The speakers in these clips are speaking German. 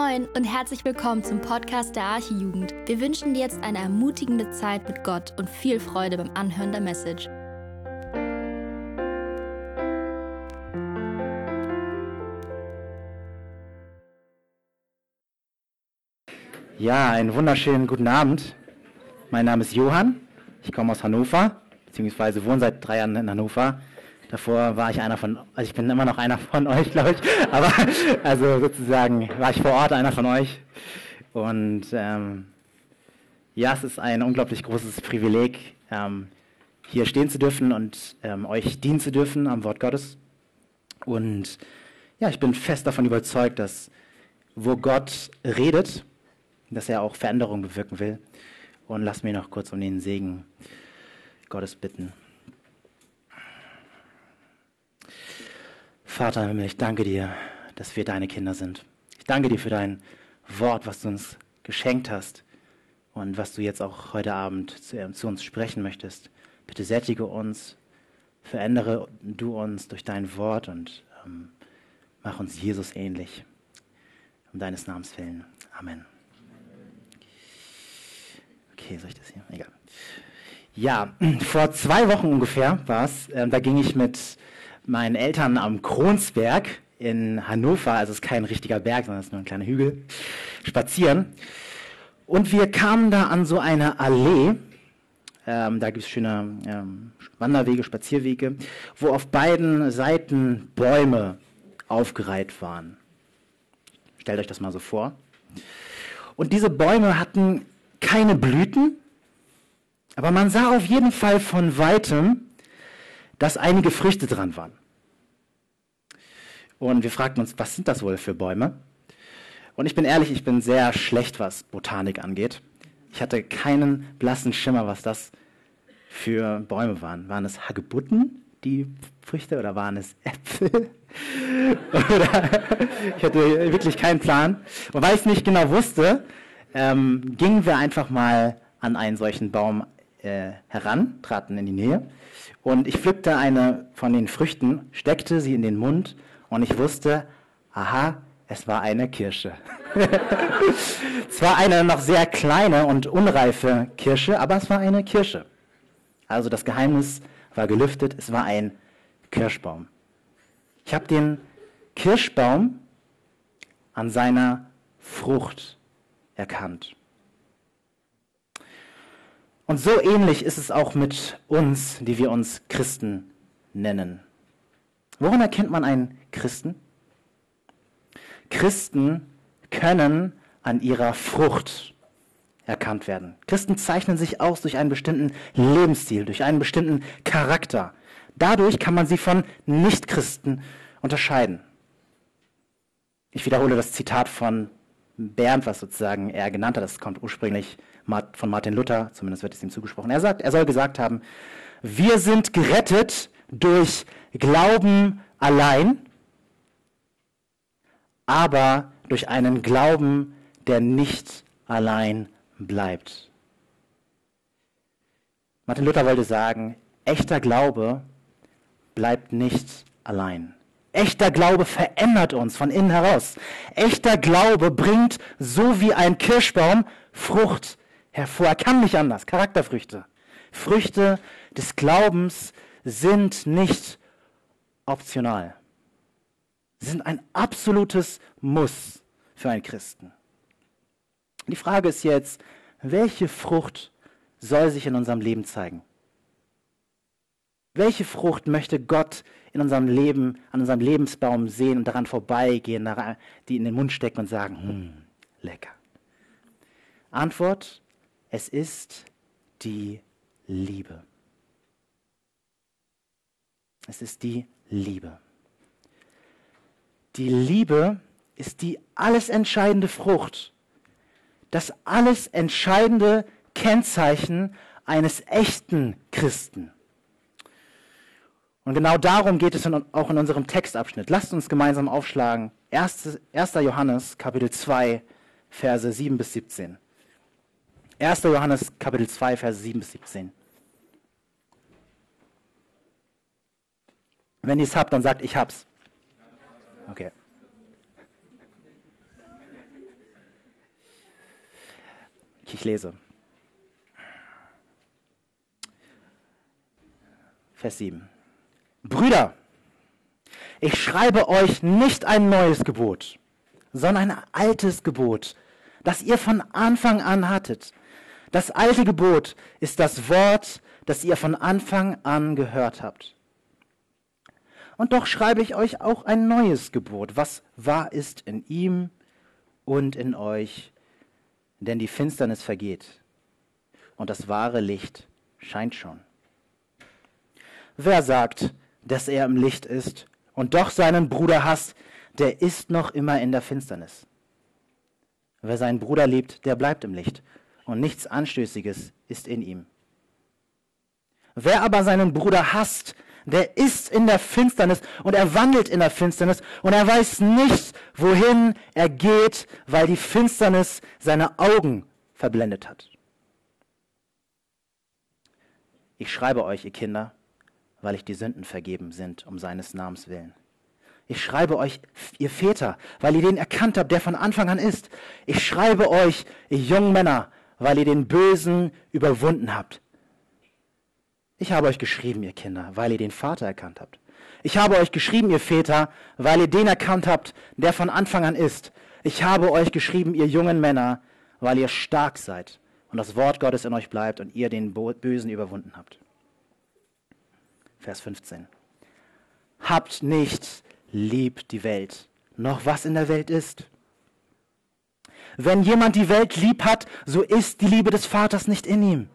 Moin und herzlich willkommen zum Podcast der Archijugend. Wir wünschen dir jetzt eine ermutigende Zeit mit Gott und viel Freude beim Anhören der Message. Ja, einen wunderschönen guten Abend. Mein Name ist Johann. Ich komme aus Hannover, beziehungsweise wohne seit drei Jahren in Hannover. Davor war ich einer von, also ich bin immer noch einer von euch, glaube ich. Aber also sozusagen war ich vor Ort einer von euch. Und ähm, ja, es ist ein unglaublich großes Privileg, ähm, hier stehen zu dürfen und ähm, euch dienen zu dürfen am Wort Gottes. Und ja, ich bin fest davon überzeugt, dass wo Gott redet, dass er auch Veränderungen bewirken will. Und lass mich noch kurz um den Segen Gottes bitten. Vater im Himmel, ich danke dir, dass wir deine Kinder sind. Ich danke dir für dein Wort, was du uns geschenkt hast und was du jetzt auch heute Abend zu, äh, zu uns sprechen möchtest. Bitte sättige uns, verändere du uns durch dein Wort und ähm, mach uns Jesus ähnlich. Um deines Namens willen. Amen. Okay, soll ich das hier? Egal. Ja, vor zwei Wochen ungefähr war es, äh, da ging ich mit meinen Eltern am Kronsberg in Hannover, also es ist kein richtiger Berg, sondern es ist nur ein kleiner Hügel, spazieren. Und wir kamen da an so eine Allee, ähm, da gibt es schöne ähm, Wanderwege, Spazierwege, wo auf beiden Seiten Bäume aufgereiht waren. Stellt euch das mal so vor. Und diese Bäume hatten keine Blüten, aber man sah auf jeden Fall von weitem, dass einige Früchte dran waren. Und wir fragten uns, was sind das wohl für Bäume? Und ich bin ehrlich, ich bin sehr schlecht, was Botanik angeht. Ich hatte keinen blassen Schimmer, was das für Bäume waren. Waren es Hagebutten, die Früchte, oder waren es Äpfel? ich hatte wirklich keinen Plan. Und weil ich es nicht genau wusste, ähm, gingen wir einfach mal an einen solchen Baum äh, heran, traten in die Nähe und ich pflückte eine von den Früchten, steckte sie in den Mund und ich wusste, aha, es war eine Kirsche. es war eine noch sehr kleine und unreife Kirsche, aber es war eine Kirsche. Also das Geheimnis war gelüftet, es war ein Kirschbaum. Ich habe den Kirschbaum an seiner Frucht erkannt. Und so ähnlich ist es auch mit uns, die wir uns Christen nennen. Woran erkennt man einen Christen? Christen können an ihrer Frucht erkannt werden. Christen zeichnen sich aus durch einen bestimmten Lebensstil, durch einen bestimmten Charakter. Dadurch kann man sie von Nichtchristen unterscheiden. Ich wiederhole das Zitat von Bernd, was sozusagen er genannt hat, das kommt ursprünglich von Martin Luther, zumindest wird es ihm zugesprochen. Er sagt, er soll gesagt haben, wir sind gerettet durch Glauben allein, aber durch einen Glauben, der nicht allein bleibt. Martin Luther wollte sagen, echter Glaube bleibt nicht allein. Echter Glaube verändert uns von innen heraus. Echter Glaube bringt, so wie ein Kirschbaum, Frucht hervor. Er kann nicht anders. Charakterfrüchte. Früchte des Glaubens sind nicht optional. Sie sind ein absolutes Muss für einen Christen. Die Frage ist jetzt, welche Frucht soll sich in unserem Leben zeigen? Welche Frucht möchte Gott in unserem Leben, an unserem Lebensbaum sehen und daran vorbeigehen, die in den Mund stecken und sagen, hm, lecker? Antwort, es ist die Liebe. Es ist die Liebe. Die Liebe ist die alles entscheidende Frucht, das alles entscheidende Kennzeichen eines echten Christen. Und genau darum geht es in, auch in unserem Textabschnitt. Lasst uns gemeinsam aufschlagen. 1. 1. Johannes, Kapitel 2, Verse 7 bis 17. 1. Johannes Kapitel 2, Verse 7 bis 17. Wenn ihr es habt, dann sagt, ich hab's. Okay. Ich lese. Vers 7. Brüder, ich schreibe euch nicht ein neues Gebot, sondern ein altes Gebot, das ihr von Anfang an hattet. Das alte Gebot ist das Wort, das ihr von Anfang an gehört habt. Und doch schreibe ich euch auch ein neues Gebot, was wahr ist in ihm und in euch, denn die Finsternis vergeht und das wahre Licht scheint schon. Wer sagt, dass er im Licht ist und doch seinen Bruder hasst, der ist noch immer in der Finsternis. Wer seinen Bruder liebt, der bleibt im Licht und nichts Anstößiges ist in ihm. Wer aber seinen Bruder hasst, der ist in der Finsternis und er wandelt in der Finsternis und er weiß nicht, wohin er geht, weil die Finsternis seine Augen verblendet hat. Ich schreibe euch, ihr Kinder, weil ich die Sünden vergeben sind, um seines Namens willen. Ich schreibe euch, ihr Väter, weil ihr den erkannt habt, der von Anfang an ist. Ich schreibe euch, ihr jungen Männer, weil ihr den Bösen überwunden habt. Ich habe euch geschrieben, ihr Kinder, weil ihr den Vater erkannt habt. Ich habe euch geschrieben, ihr Väter, weil ihr den erkannt habt, der von Anfang an ist. Ich habe euch geschrieben, ihr jungen Männer, weil ihr stark seid und das Wort Gottes in euch bleibt und ihr den Bösen überwunden habt. Vers 15. Habt nicht lieb die Welt, noch was in der Welt ist. Wenn jemand die Welt lieb hat, so ist die Liebe des Vaters nicht in ihm.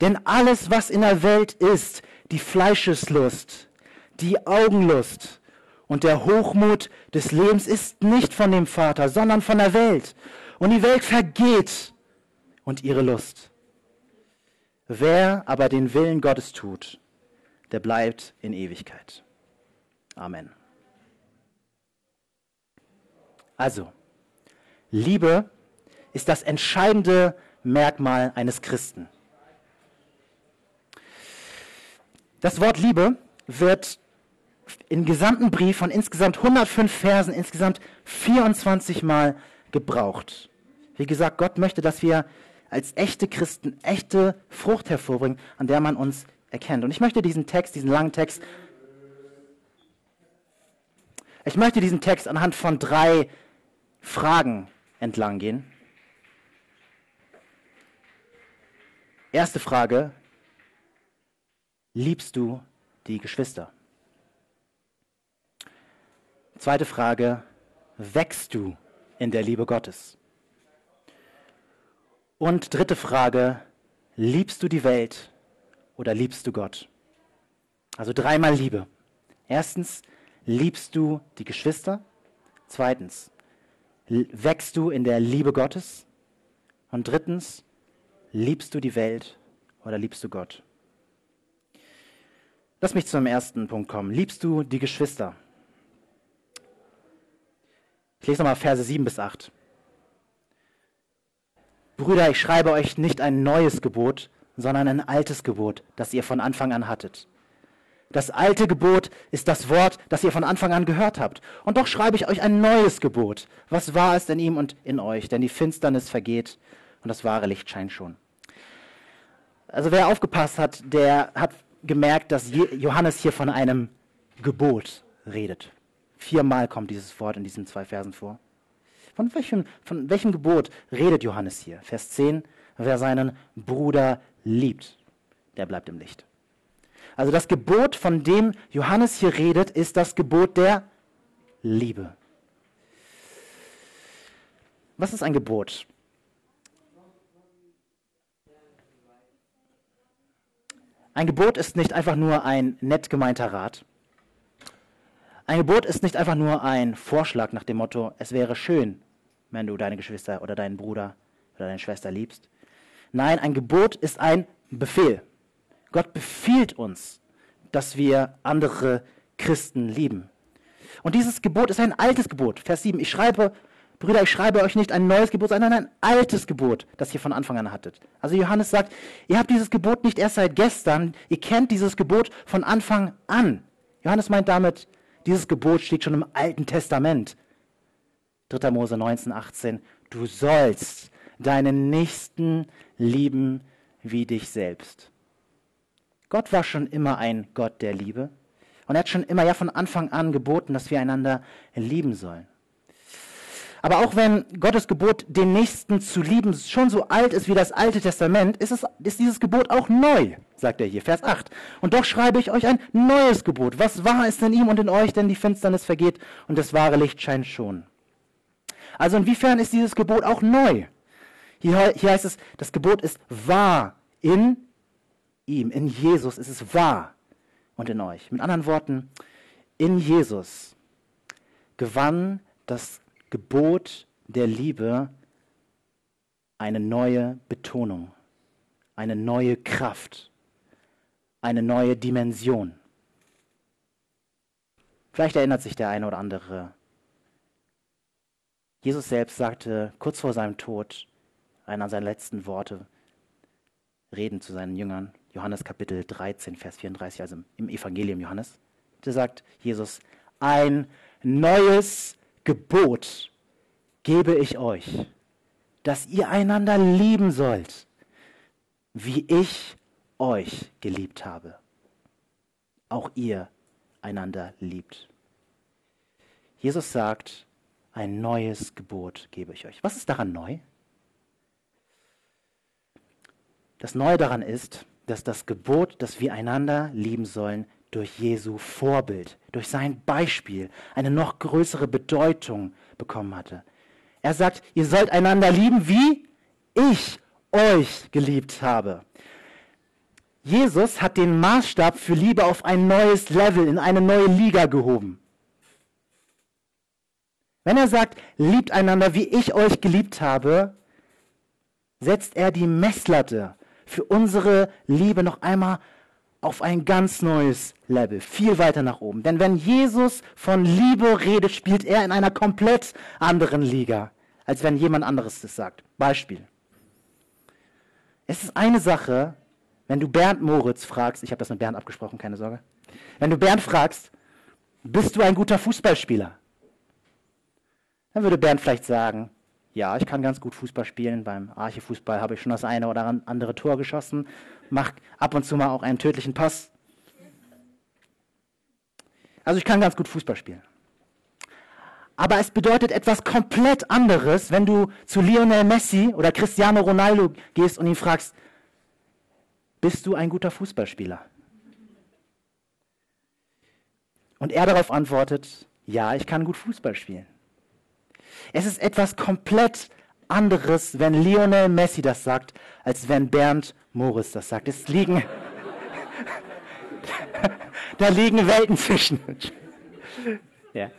Denn alles, was in der Welt ist, die Fleischeslust, die Augenlust und der Hochmut des Lebens ist nicht von dem Vater, sondern von der Welt. Und die Welt vergeht und ihre Lust. Wer aber den Willen Gottes tut, der bleibt in Ewigkeit. Amen. Also, Liebe ist das entscheidende Merkmal eines Christen. Das Wort Liebe wird im gesamten Brief von insgesamt 105 Versen insgesamt 24 Mal gebraucht. Wie gesagt, Gott möchte, dass wir als echte Christen echte Frucht hervorbringen, an der man uns erkennt. Und ich möchte diesen Text, diesen langen Text, ich möchte diesen Text anhand von drei Fragen entlang gehen. Erste Frage, liebst du die Geschwister? Zweite Frage, wächst du in der Liebe Gottes? Und dritte Frage, liebst du die Welt oder liebst du Gott? Also dreimal Liebe. Erstens, liebst du die Geschwister? Zweitens, wächst du in der Liebe Gottes? Und drittens, liebst du die Welt oder liebst du Gott? Lass mich zum ersten Punkt kommen. Liebst du die Geschwister? Ich lese nochmal Verse 7 bis 8. Brüder, ich schreibe euch nicht ein neues Gebot, sondern ein altes Gebot, das ihr von Anfang an hattet. Das alte Gebot ist das Wort, das ihr von Anfang an gehört habt. Und doch schreibe ich euch ein neues Gebot. Was wahr ist in ihm und in euch, denn die Finsternis vergeht und das wahre Licht scheint schon. Also wer aufgepasst hat, der hat gemerkt, dass Johannes hier von einem Gebot redet. Viermal kommt dieses Wort in diesen zwei Versen vor. Von welchem, von welchem Gebot redet Johannes hier? Vers 10, wer seinen Bruder liebt, der bleibt im Licht. Also das Gebot, von dem Johannes hier redet, ist das Gebot der Liebe. Was ist ein Gebot? Ein Gebot ist nicht einfach nur ein nett gemeinter Rat. Ein Gebot ist nicht einfach nur ein Vorschlag nach dem Motto, es wäre schön, wenn du deine Geschwister oder deinen Bruder oder deine Schwester liebst. Nein, ein Gebot ist ein Befehl. Gott befiehlt uns, dass wir andere Christen lieben. Und dieses Gebot ist ein altes Gebot. Vers 7. Ich schreibe Brüder, ich schreibe euch nicht ein neues Gebot, sondern ein altes Gebot, das ihr von Anfang an hattet. Also Johannes sagt, ihr habt dieses Gebot nicht erst seit gestern, ihr kennt dieses Gebot von Anfang an. Johannes meint damit, dieses Gebot steht schon im Alten Testament. 3. Mose 19, 18. Du sollst deinen Nächsten lieben wie dich selbst. Gott war schon immer ein Gott der Liebe und er hat schon immer ja von Anfang an geboten, dass wir einander lieben sollen. Aber auch wenn Gottes Gebot, den Nächsten zu lieben, schon so alt ist wie das Alte Testament, ist, es, ist dieses Gebot auch neu, sagt er hier, Vers 8. Und doch schreibe ich euch ein neues Gebot. Was wahr ist in ihm und in euch, denn die Finsternis vergeht und das wahre Licht scheint schon. Also inwiefern ist dieses Gebot auch neu? Hier, hier heißt es, das Gebot ist wahr in ihm, in Jesus ist es wahr und in euch. Mit anderen Worten, in Jesus gewann das Gebot der Liebe eine neue Betonung, eine neue Kraft, eine neue Dimension. Vielleicht erinnert sich der eine oder andere. Jesus selbst sagte kurz vor seinem Tod, einer seiner letzten Worte, reden zu seinen Jüngern, Johannes Kapitel 13, Vers 34, also im Evangelium Johannes. Da sagt Jesus, ein neues Gebot gebe ich euch, dass ihr einander lieben sollt, wie ich euch geliebt habe. Auch ihr einander liebt. Jesus sagt, ein neues Gebot gebe ich euch. Was ist daran neu? Das Neue daran ist, dass das Gebot, dass wir einander lieben sollen, durch Jesu Vorbild, durch sein Beispiel eine noch größere Bedeutung bekommen hatte. Er sagt, ihr sollt einander lieben, wie ich euch geliebt habe. Jesus hat den Maßstab für Liebe auf ein neues Level, in eine neue Liga gehoben. Wenn er sagt, liebt einander, wie ich euch geliebt habe, setzt er die Messlatte für unsere Liebe noch einmal auf ein ganz neues Level, viel weiter nach oben. Denn wenn Jesus von Liebe redet, spielt er in einer komplett anderen Liga, als wenn jemand anderes das sagt. Beispiel. Es ist eine Sache, wenn du Bernd Moritz fragst, ich habe das mit Bernd abgesprochen, keine Sorge. Wenn du Bernd fragst, bist du ein guter Fußballspieler? Dann würde Bernd vielleicht sagen, ja, ich kann ganz gut Fußball spielen. Beim Archefußball habe ich schon das eine oder andere Tor geschossen. Mach ab und zu mal auch einen tödlichen Pass. Also ich kann ganz gut Fußball spielen. Aber es bedeutet etwas komplett anderes, wenn du zu Lionel Messi oder Cristiano Ronaldo gehst und ihn fragst, bist du ein guter Fußballspieler? Und er darauf antwortet, ja, ich kann gut Fußball spielen. Es ist etwas komplett anderes, wenn Lionel Messi das sagt, als wenn Bernd Morris das sagt. Es liegen, da liegen Welten zwischen. ja.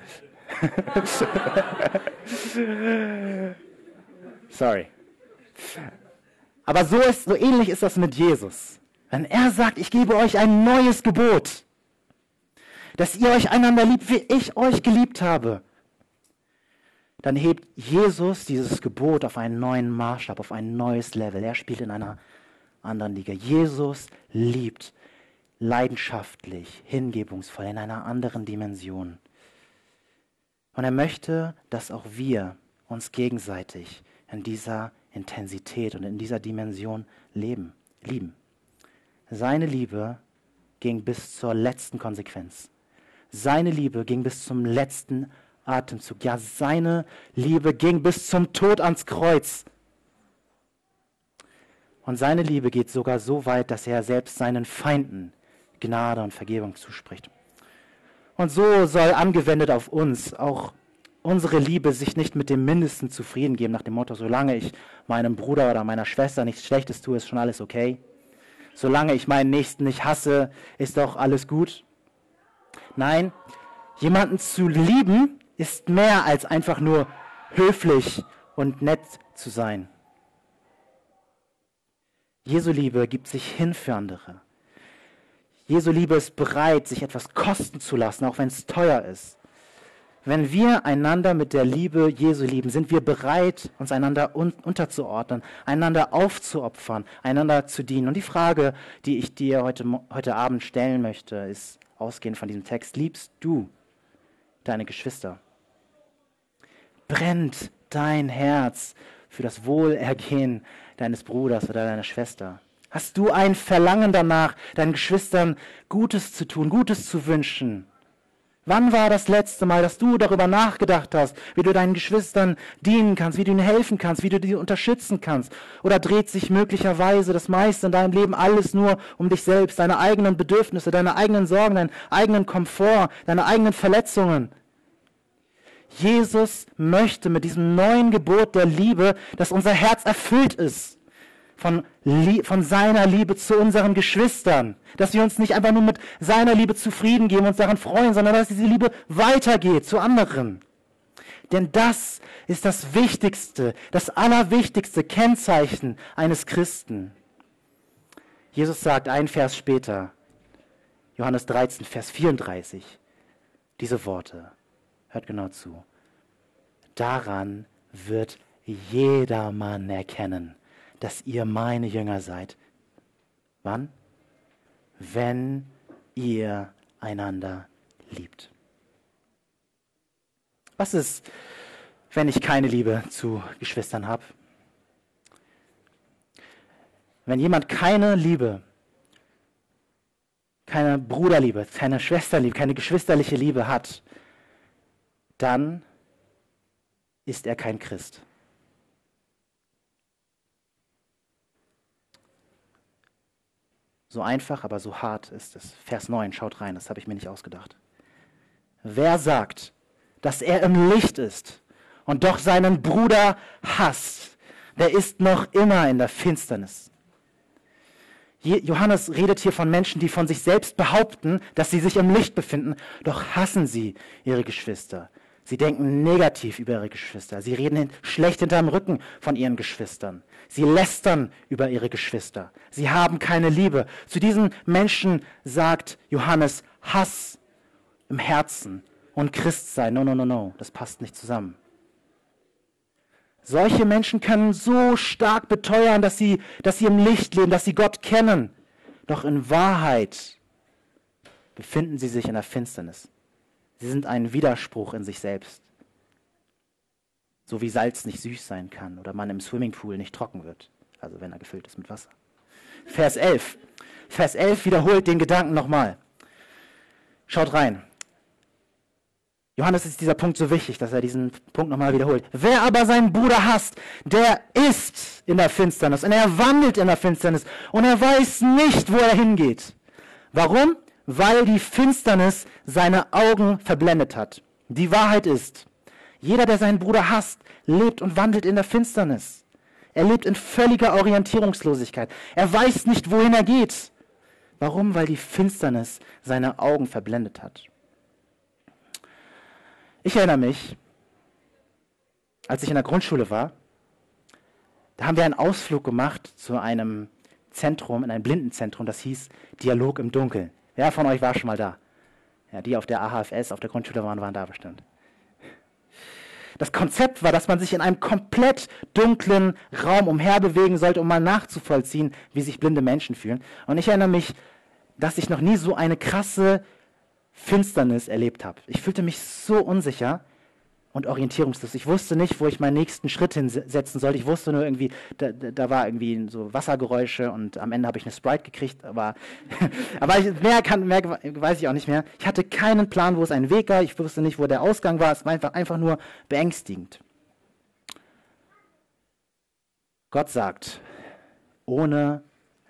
Sorry. Aber so, ist, so ähnlich ist das mit Jesus. Wenn er sagt, ich gebe euch ein neues Gebot, dass ihr euch einander liebt, wie ich euch geliebt habe, dann hebt Jesus dieses Gebot auf einen neuen Maßstab, auf ein neues Level. Er spielt in einer anderen Liga. Jesus liebt leidenschaftlich, hingebungsvoll, in einer anderen Dimension. Und er möchte, dass auch wir uns gegenseitig in dieser Intensität und in dieser Dimension leben, lieben. Seine Liebe ging bis zur letzten Konsequenz. Seine Liebe ging bis zum letzten Atemzug. Ja, seine Liebe ging bis zum Tod ans Kreuz. Und seine Liebe geht sogar so weit, dass er selbst seinen Feinden Gnade und Vergebung zuspricht. Und so soll angewendet auf uns auch unsere Liebe sich nicht mit dem Mindesten zufrieden geben, nach dem Motto, solange ich meinem Bruder oder meiner Schwester nichts Schlechtes tue, ist schon alles okay. Solange ich meinen Nächsten nicht hasse, ist doch alles gut. Nein, jemanden zu lieben ist mehr als einfach nur höflich und nett zu sein. Jesu Liebe gibt sich hin für andere. Jesu Liebe ist bereit, sich etwas kosten zu lassen, auch wenn es teuer ist. Wenn wir einander mit der Liebe Jesu lieben, sind wir bereit, uns einander un unterzuordnen, einander aufzuopfern, einander zu dienen. Und die Frage, die ich dir heute, heute Abend stellen möchte, ist ausgehend von diesem Text, liebst du deine Geschwister? Brennt dein Herz für das Wohlergehen deines Bruders oder deiner Schwester? Hast du ein Verlangen danach, deinen Geschwistern Gutes zu tun, Gutes zu wünschen? Wann war das letzte Mal, dass du darüber nachgedacht hast, wie du deinen Geschwistern dienen kannst, wie du ihnen helfen kannst, wie du sie unterstützen kannst? Oder dreht sich möglicherweise das meiste in deinem Leben alles nur um dich selbst, deine eigenen Bedürfnisse, deine eigenen Sorgen, deinen eigenen Komfort, deine eigenen Verletzungen? Jesus möchte mit diesem neuen Gebot der Liebe, dass unser Herz erfüllt ist von, von seiner Liebe zu unseren Geschwistern. Dass wir uns nicht einfach nur mit seiner Liebe zufrieden geben und uns daran freuen, sondern dass diese Liebe weitergeht zu anderen. Denn das ist das wichtigste, das allerwichtigste Kennzeichen eines Christen. Jesus sagt ein Vers später, Johannes 13, Vers 34, diese Worte. Hört genau zu. Daran wird jedermann erkennen, dass ihr meine Jünger seid. Wann? Wenn ihr einander liebt. Was ist, wenn ich keine Liebe zu Geschwistern habe? Wenn jemand keine Liebe, keine Bruderliebe, keine Schwesterliebe, keine geschwisterliche Liebe hat, dann ist er kein Christ. So einfach, aber so hart ist es. Vers 9, schaut rein, das habe ich mir nicht ausgedacht. Wer sagt, dass er im Licht ist und doch seinen Bruder hasst, der ist noch immer in der Finsternis. Johannes redet hier von Menschen, die von sich selbst behaupten, dass sie sich im Licht befinden, doch hassen sie ihre Geschwister. Sie denken negativ über ihre Geschwister. Sie reden schlecht hinterm Rücken von ihren Geschwistern. Sie lästern über ihre Geschwister. Sie haben keine Liebe. Zu diesen Menschen sagt Johannes Hass im Herzen und Christsein. No, no, no, no. Das passt nicht zusammen. Solche Menschen können so stark beteuern, dass sie, dass sie im Licht leben, dass sie Gott kennen. Doch in Wahrheit befinden sie sich in der Finsternis. Sie sind ein Widerspruch in sich selbst. So wie Salz nicht süß sein kann oder man im Swimmingpool nicht trocken wird, also wenn er gefüllt ist mit Wasser. Vers 11. Vers 11 wiederholt den Gedanken nochmal. Schaut rein. Johannes ist dieser Punkt so wichtig, dass er diesen Punkt nochmal wiederholt. Wer aber seinen Bruder hasst, der ist in der Finsternis und er wandelt in der Finsternis und er weiß nicht, wo er hingeht. Warum? Weil die Finsternis seine Augen verblendet hat. Die Wahrheit ist, jeder, der seinen Bruder hasst, lebt und wandelt in der Finsternis. Er lebt in völliger Orientierungslosigkeit. Er weiß nicht, wohin er geht. Warum? Weil die Finsternis seine Augen verblendet hat. Ich erinnere mich, als ich in der Grundschule war, da haben wir einen Ausflug gemacht zu einem Zentrum, in einem Blindenzentrum, das hieß Dialog im Dunkeln. Wer von euch war schon mal da? Ja, die auf der AHFS, auf der Grundschule waren, waren da bestimmt. Das Konzept war, dass man sich in einem komplett dunklen Raum umherbewegen sollte, um mal nachzuvollziehen, wie sich blinde Menschen fühlen. Und ich erinnere mich, dass ich noch nie so eine krasse Finsternis erlebt habe. Ich fühlte mich so unsicher und orientierungslos. Ich wusste nicht, wo ich meinen nächsten Schritt hinsetzen sollte. Ich wusste nur irgendwie, da, da war irgendwie so Wassergeräusche und am Ende habe ich eine Sprite gekriegt, aber, aber ich, mehr, kann, mehr weiß ich auch nicht mehr. Ich hatte keinen Plan, wo es ein Weg war. Ich wusste nicht, wo der Ausgang war. Es war einfach, einfach nur beängstigend. Gott sagt, ohne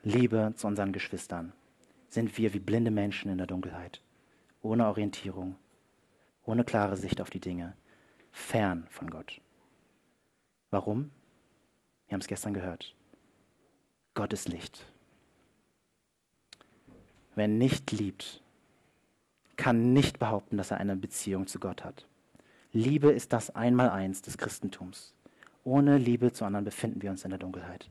Liebe zu unseren Geschwistern sind wir wie blinde Menschen in der Dunkelheit, ohne Orientierung, ohne klare Sicht auf die Dinge fern von Gott. Warum? Wir haben es gestern gehört. Gott ist Licht. Wer nicht liebt, kann nicht behaupten, dass er eine Beziehung zu Gott hat. Liebe ist das Einmaleins des Christentums. Ohne Liebe zu anderen befinden wir uns in der Dunkelheit.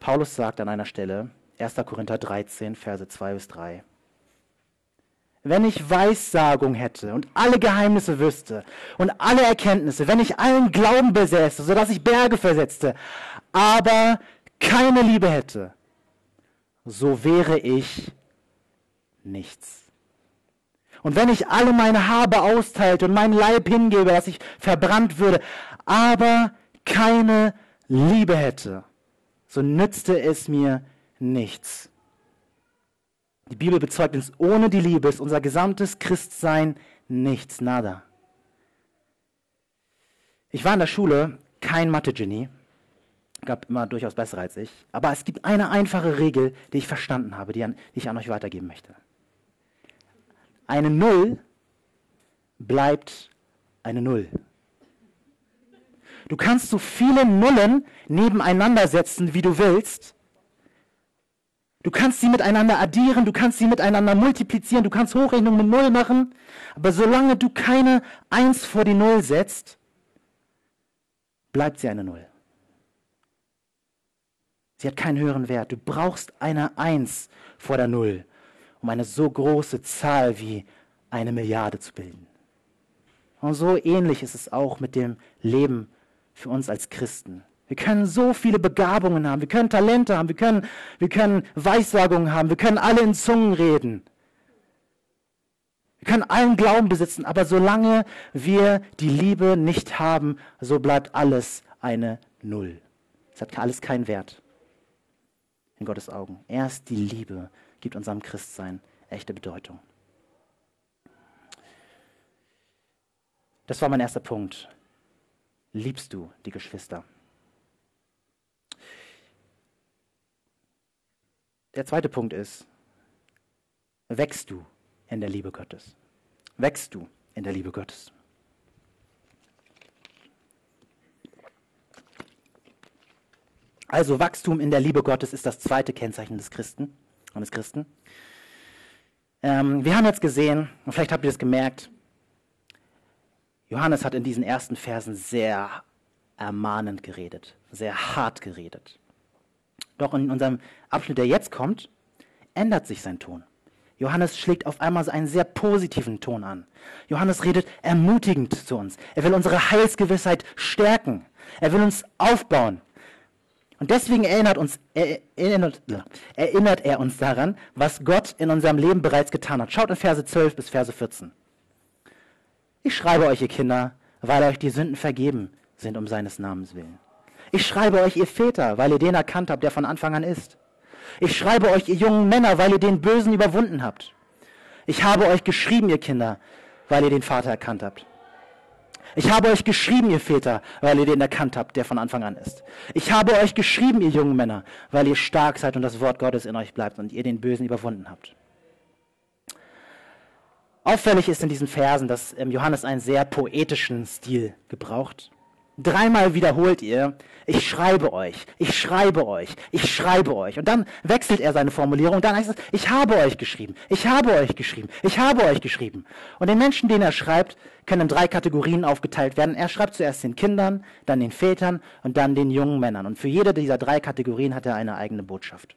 Paulus sagt an einer Stelle, 1. Korinther 13, Verse 2 bis 3, wenn ich Weissagung hätte und alle Geheimnisse wüsste und alle Erkenntnisse, wenn ich allen Glauben besäße, sodass ich Berge versetzte, aber keine Liebe hätte, so wäre ich nichts. Und wenn ich alle meine Habe austeilte und meinen Leib hingebe, dass ich verbrannt würde, aber keine Liebe hätte, so nützte es mir nichts. Die Bibel bezeugt uns, ohne die Liebe ist unser gesamtes Christsein nichts, nada. Ich war in der Schule kein Mathe-Genie, gab immer durchaus bessere als ich, aber es gibt eine einfache Regel, die ich verstanden habe, die, an, die ich an euch weitergeben möchte. Eine Null bleibt eine Null. Du kannst so viele Nullen nebeneinander setzen, wie du willst. Du kannst sie miteinander addieren, du kannst sie miteinander multiplizieren, du kannst Hochrechnungen mit Null machen. Aber solange du keine Eins vor die Null setzt, bleibt sie eine Null. Sie hat keinen höheren Wert. Du brauchst eine Eins vor der Null, um eine so große Zahl wie eine Milliarde zu bilden. Und so ähnlich ist es auch mit dem Leben für uns als Christen. Wir können so viele Begabungen haben, wir können Talente haben, wir können, wir können Weissagungen haben, wir können alle in Zungen reden. Wir können allen Glauben besitzen, aber solange wir die Liebe nicht haben, so bleibt alles eine Null. Es hat alles keinen Wert in Gottes Augen. Erst die Liebe gibt unserem Christsein echte Bedeutung. Das war mein erster Punkt liebst du die Geschwister? Der zweite Punkt ist, wächst du in der Liebe Gottes? Wächst du in der Liebe Gottes? Also Wachstum in der Liebe Gottes ist das zweite Kennzeichen des Christen und Christen. Ähm, wir haben jetzt gesehen, und vielleicht habt ihr es gemerkt, Johannes hat in diesen ersten Versen sehr ermahnend geredet, sehr hart geredet. Doch in unserem Abschnitt, der jetzt kommt, ändert sich sein Ton. Johannes schlägt auf einmal einen sehr positiven Ton an. Johannes redet ermutigend zu uns. Er will unsere Heilsgewissheit stärken. Er will uns aufbauen. Und deswegen erinnert, uns, erinnert, erinnert er uns daran, was Gott in unserem Leben bereits getan hat. Schaut in Verse 12 bis Verse 14. Ich schreibe euch, ihr Kinder, weil euch die Sünden vergeben sind um seines Namens willen. Ich schreibe euch, ihr Väter, weil ihr den erkannt habt, der von Anfang an ist. Ich schreibe euch, ihr jungen Männer, weil ihr den Bösen überwunden habt. Ich habe euch geschrieben, ihr Kinder, weil ihr den Vater erkannt habt. Ich habe euch geschrieben, ihr Väter, weil ihr den erkannt habt, der von Anfang an ist. Ich habe euch geschrieben, ihr jungen Männer, weil ihr stark seid und das Wort Gottes in euch bleibt und ihr den Bösen überwunden habt. Auffällig ist in diesen Versen, dass Johannes einen sehr poetischen Stil gebraucht. Dreimal wiederholt ihr, ich schreibe euch, ich schreibe euch, ich schreibe euch. Und dann wechselt er seine Formulierung und dann heißt es, ich habe euch geschrieben, ich habe euch geschrieben, ich habe euch geschrieben. Und den Menschen, denen er schreibt, können in drei Kategorien aufgeteilt werden. Er schreibt zuerst den Kindern, dann den Vätern und dann den jungen Männern. Und für jede dieser drei Kategorien hat er eine eigene Botschaft.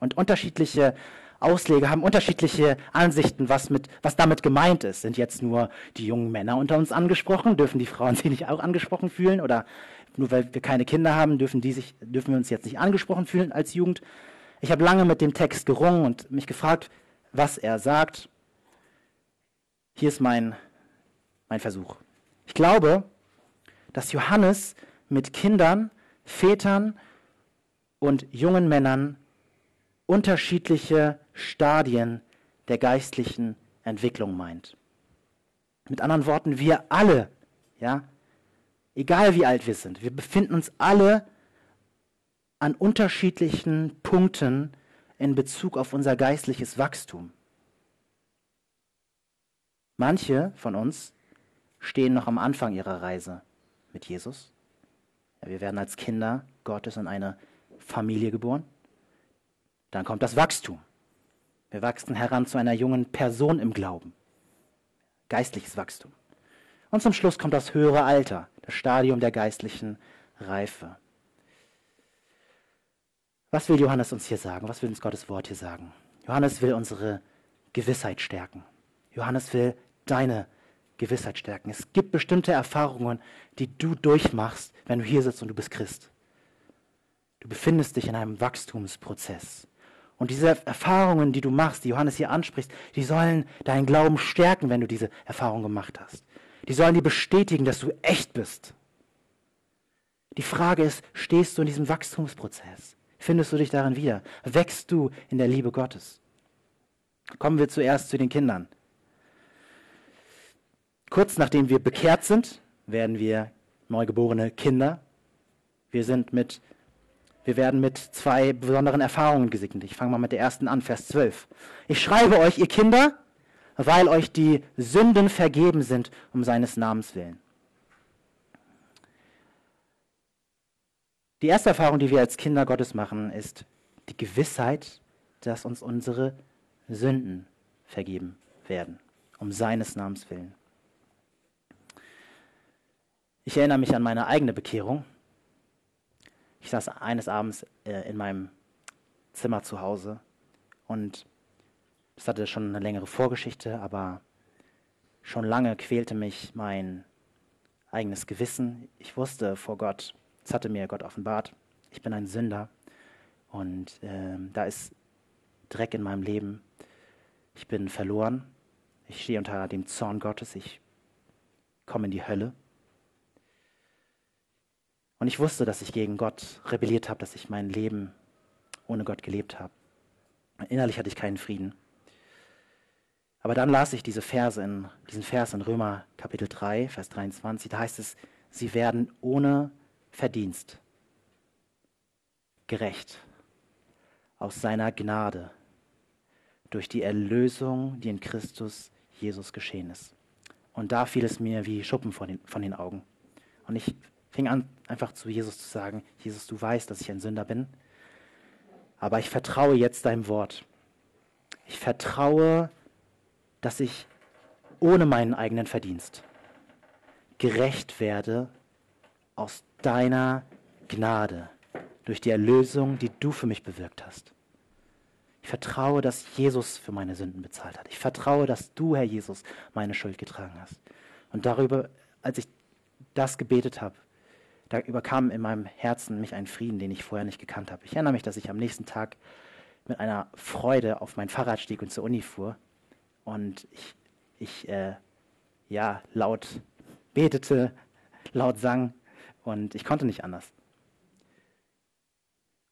Und unterschiedliche Ausleger haben unterschiedliche Ansichten, was, mit, was damit gemeint ist. Sind jetzt nur die jungen Männer unter uns angesprochen? Dürfen die Frauen sich nicht auch angesprochen fühlen? Oder nur weil wir keine Kinder haben, dürfen, die sich, dürfen wir uns jetzt nicht angesprochen fühlen als Jugend? Ich habe lange mit dem Text gerungen und mich gefragt, was er sagt. Hier ist mein, mein Versuch. Ich glaube, dass Johannes mit Kindern, Vätern und jungen Männern unterschiedliche Stadien der geistlichen Entwicklung meint. Mit anderen Worten, wir alle, ja, egal wie alt wir sind, wir befinden uns alle an unterschiedlichen Punkten in Bezug auf unser geistliches Wachstum. Manche von uns stehen noch am Anfang ihrer Reise mit Jesus. Wir werden als Kinder Gottes in eine Familie geboren. Dann kommt das Wachstum. Wir wachsen heran zu einer jungen Person im Glauben. Geistliches Wachstum. Und zum Schluss kommt das höhere Alter, das Stadium der geistlichen Reife. Was will Johannes uns hier sagen? Was will uns Gottes Wort hier sagen? Johannes will unsere Gewissheit stärken. Johannes will deine Gewissheit stärken. Es gibt bestimmte Erfahrungen, die du durchmachst, wenn du hier sitzt und du bist Christ. Du befindest dich in einem Wachstumsprozess. Und diese Erfahrungen, die du machst, die Johannes hier anspricht, die sollen deinen Glauben stärken, wenn du diese Erfahrung gemacht hast. Die sollen dir bestätigen, dass du echt bist. Die Frage ist, stehst du in diesem Wachstumsprozess? Findest du dich darin wieder? Wächst du in der Liebe Gottes? Kommen wir zuerst zu den Kindern. Kurz nachdem wir bekehrt sind, werden wir neugeborene Kinder. Wir sind mit wir werden mit zwei besonderen Erfahrungen gesegnet. Ich fange mal mit der ersten an, Vers 12. Ich schreibe euch, ihr Kinder, weil euch die Sünden vergeben sind um seines Namens willen. Die erste Erfahrung, die wir als Kinder Gottes machen, ist die Gewissheit, dass uns unsere Sünden vergeben werden, um seines Namens willen. Ich erinnere mich an meine eigene Bekehrung. Ich saß eines Abends äh, in meinem Zimmer zu Hause und es hatte schon eine längere Vorgeschichte, aber schon lange quälte mich mein eigenes Gewissen. Ich wusste vor Gott, es hatte mir Gott offenbart, ich bin ein Sünder und äh, da ist Dreck in meinem Leben. Ich bin verloren. Ich stehe unter dem Zorn Gottes. Ich komme in die Hölle. Und ich wusste, dass ich gegen Gott rebelliert habe, dass ich mein Leben ohne Gott gelebt habe. Innerlich hatte ich keinen Frieden. Aber dann las ich diese Verse in, diesen Vers in Römer Kapitel 3, Vers 23. Da heißt es, sie werden ohne Verdienst gerecht aus seiner Gnade durch die Erlösung, die in Christus Jesus geschehen ist. Und da fiel es mir wie Schuppen von den, von den Augen. Und ich fing an, einfach zu Jesus zu sagen, Jesus, du weißt, dass ich ein Sünder bin, aber ich vertraue jetzt deinem Wort. Ich vertraue, dass ich ohne meinen eigenen Verdienst gerecht werde aus deiner Gnade durch die Erlösung, die du für mich bewirkt hast. Ich vertraue, dass Jesus für meine Sünden bezahlt hat. Ich vertraue, dass du, Herr Jesus, meine Schuld getragen hast. Und darüber, als ich das gebetet habe, da überkam in meinem Herzen mich ein Frieden, den ich vorher nicht gekannt habe. Ich erinnere mich, dass ich am nächsten Tag mit einer Freude auf mein Fahrrad stieg und zur Uni fuhr und ich, ich äh, ja, laut betete, laut sang und ich konnte nicht anders.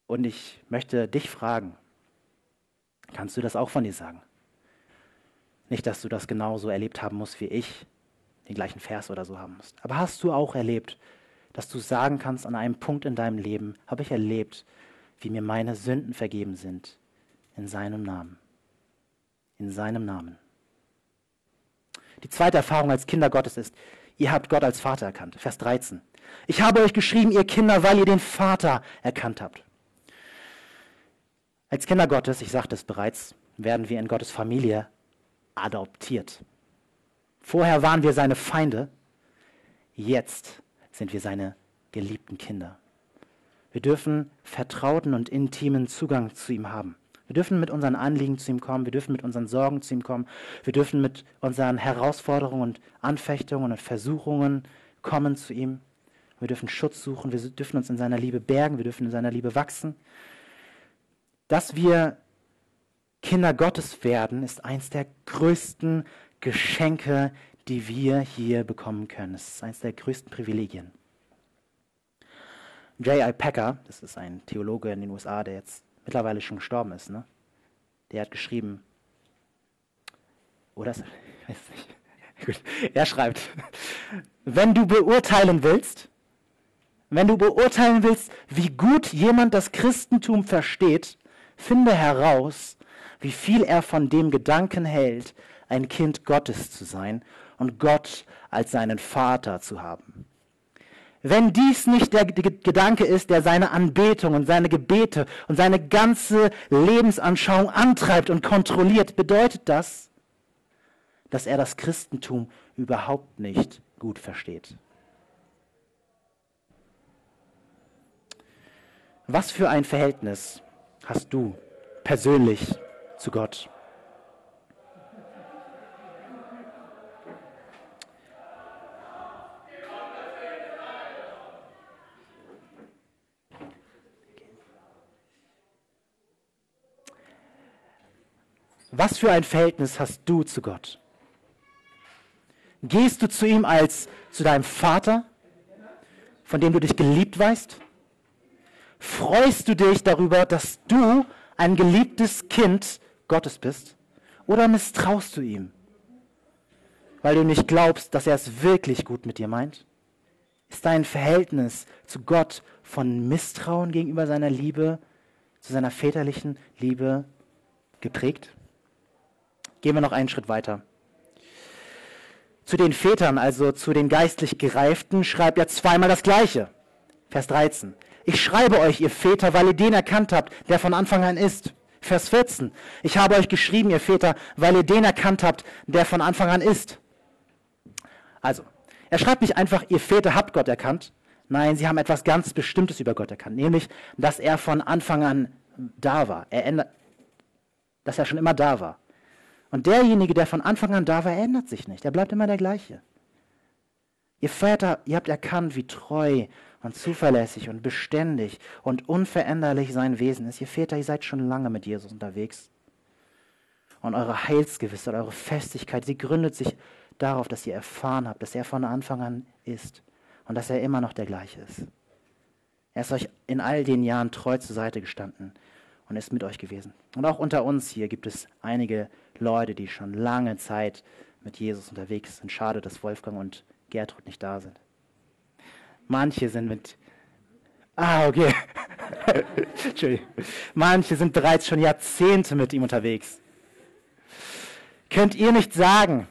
Und ich möchte dich fragen, kannst du das auch von dir sagen? Nicht, dass du das genauso erlebt haben musst wie ich, den gleichen Vers oder so haben musst. Aber hast du auch erlebt, dass du sagen kannst, an einem Punkt in deinem Leben habe ich erlebt, wie mir meine Sünden vergeben sind. In seinem Namen. In seinem Namen. Die zweite Erfahrung als Kinder Gottes ist, ihr habt Gott als Vater erkannt. Vers 13. Ich habe euch geschrieben, ihr Kinder, weil ihr den Vater erkannt habt. Als Kinder Gottes, ich sagte es bereits, werden wir in Gottes Familie adoptiert. Vorher waren wir seine Feinde, jetzt sind wir seine geliebten Kinder. Wir dürfen vertrauten und intimen Zugang zu ihm haben. Wir dürfen mit unseren Anliegen zu ihm kommen, wir dürfen mit unseren Sorgen zu ihm kommen, wir dürfen mit unseren Herausforderungen und Anfechtungen und Versuchungen kommen zu ihm. Wir dürfen Schutz suchen, wir dürfen uns in seiner Liebe bergen, wir dürfen in seiner Liebe wachsen. Dass wir Kinder Gottes werden, ist eins der größten Geschenke, die wir hier bekommen können. Es ist eines der größten Privilegien. J.I. Packer, das ist ein Theologe in den USA, der jetzt mittlerweile schon gestorben ist, ne? der hat geschrieben, oder? Weiß nicht. Gut. Er schreibt, wenn du beurteilen willst, wenn du beurteilen willst, wie gut jemand das Christentum versteht, finde heraus, wie viel er von dem Gedanken hält, ein Kind Gottes zu sein und Gott als seinen Vater zu haben. Wenn dies nicht der Gedanke ist, der seine Anbetung und seine Gebete und seine ganze Lebensanschauung antreibt und kontrolliert, bedeutet das, dass er das Christentum überhaupt nicht gut versteht. Was für ein Verhältnis hast du persönlich zu Gott? Was für ein Verhältnis hast du zu Gott? Gehst du zu ihm als zu deinem Vater, von dem du dich geliebt weißt? Freust du dich darüber, dass du ein geliebtes Kind Gottes bist? Oder misstraust du ihm, weil du nicht glaubst, dass er es wirklich gut mit dir meint? Ist dein Verhältnis zu Gott von Misstrauen gegenüber seiner Liebe, zu seiner väterlichen Liebe geprägt? Gehen wir noch einen Schritt weiter. Zu den Vätern, also zu den geistlich Gereiften, schreibt er zweimal das Gleiche. Vers 13. Ich schreibe euch, ihr Väter, weil ihr den erkannt habt, der von Anfang an ist. Vers 14. Ich habe euch geschrieben, ihr Väter, weil ihr den erkannt habt, der von Anfang an ist. Also, er schreibt nicht einfach, ihr Väter habt Gott erkannt. Nein, sie haben etwas ganz Bestimmtes über Gott erkannt, nämlich, dass er von Anfang an da war. Er dass er schon immer da war. Und derjenige, der von Anfang an da war, ändert sich nicht. Er bleibt immer der gleiche. Ihr Väter, ihr habt erkannt, wie treu und zuverlässig und beständig und unveränderlich sein Wesen ist. Ihr Väter, ihr seid schon lange mit Jesus unterwegs. Und eure Heilsgewissheit, eure Festigkeit, sie gründet sich darauf, dass ihr erfahren habt, dass er von Anfang an ist und dass er immer noch der gleiche ist. Er ist euch in all den Jahren treu zur Seite gestanden und ist mit euch gewesen. Und auch unter uns hier gibt es einige Leute, die schon lange Zeit mit Jesus unterwegs sind. Schade, dass Wolfgang und Gertrud nicht da sind. Manche sind mit. Ah, okay. Entschuldigung. Manche sind bereits schon Jahrzehnte mit ihm unterwegs. Könnt ihr nicht sagen,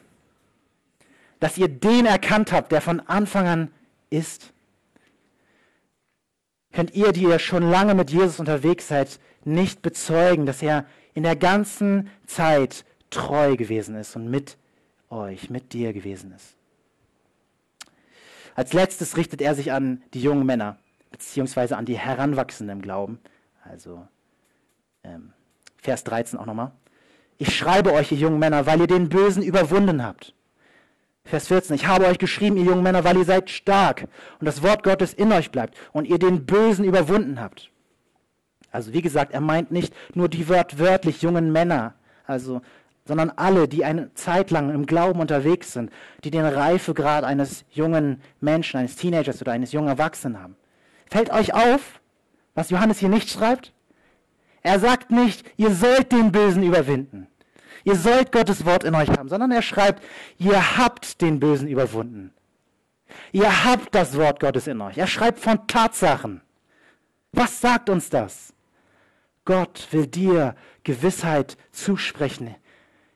dass ihr den erkannt habt, der von Anfang an ist? Könnt ihr, die ihr schon lange mit Jesus unterwegs seid, nicht bezeugen, dass er in der ganzen Zeit treu gewesen ist und mit euch, mit dir gewesen ist? Als letztes richtet er sich an die jungen Männer, beziehungsweise an die Heranwachsenden im Glauben. Also ähm, Vers 13 auch nochmal. Ich schreibe euch, ihr jungen Männer, weil ihr den Bösen überwunden habt. Vers 14. Ich habe euch geschrieben, ihr jungen Männer, weil ihr seid stark und das Wort Gottes in euch bleibt und ihr den Bösen überwunden habt. Also wie gesagt, er meint nicht nur die wörtlich jungen Männer, also sondern alle, die eine Zeit lang im Glauben unterwegs sind, die den Reifegrad eines jungen Menschen, eines Teenagers oder eines jungen Erwachsenen haben. Fällt euch auf, was Johannes hier nicht schreibt? Er sagt nicht, ihr sollt den Bösen überwinden. Ihr sollt Gottes Wort in euch haben, sondern er schreibt, ihr habt den Bösen überwunden. Ihr habt das Wort Gottes in euch. Er schreibt von Tatsachen. Was sagt uns das? Gott will dir Gewissheit zusprechen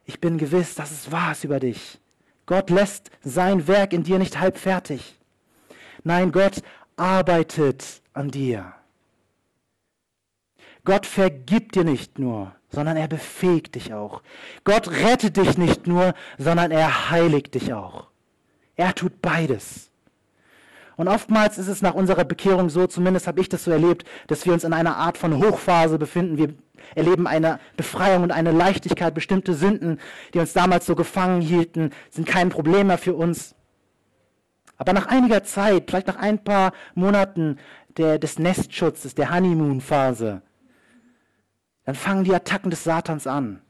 ich bin gewiss, dass es wahr ist über dich. Gott lässt sein Werk in dir nicht halb fertig. Nein, Gott arbeitet an dir. Gott vergibt dir nicht nur, sondern er befähigt dich auch. Gott rettet dich nicht nur, sondern er heiligt dich auch. Er tut beides. Und oftmals ist es nach unserer Bekehrung so, zumindest habe ich das so erlebt, dass wir uns in einer Art von Hochphase befinden. Wir erleben eine Befreiung und eine Leichtigkeit. Bestimmte Sünden, die uns damals so gefangen hielten, sind kein Problem mehr für uns. Aber nach einiger Zeit, vielleicht nach ein paar Monaten der, des Nestschutzes, der Honeymoon-Phase, dann fangen die Attacken des Satans an.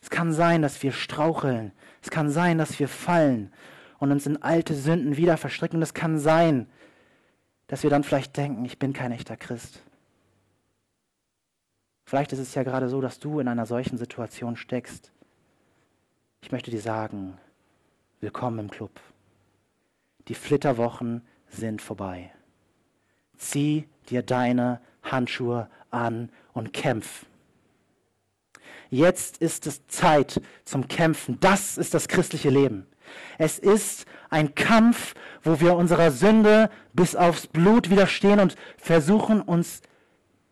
Es kann sein, dass wir straucheln. Es kann sein, dass wir fallen und uns in alte Sünden wieder verstricken. Und es kann sein, dass wir dann vielleicht denken, ich bin kein echter Christ. Vielleicht ist es ja gerade so, dass du in einer solchen Situation steckst. Ich möchte dir sagen, willkommen im Club. Die Flitterwochen sind vorbei. Zieh dir deine Handschuhe an und kämpf. Jetzt ist es Zeit zum Kämpfen. Das ist das christliche Leben. Es ist ein Kampf, wo wir unserer Sünde bis aufs Blut widerstehen und versuchen, uns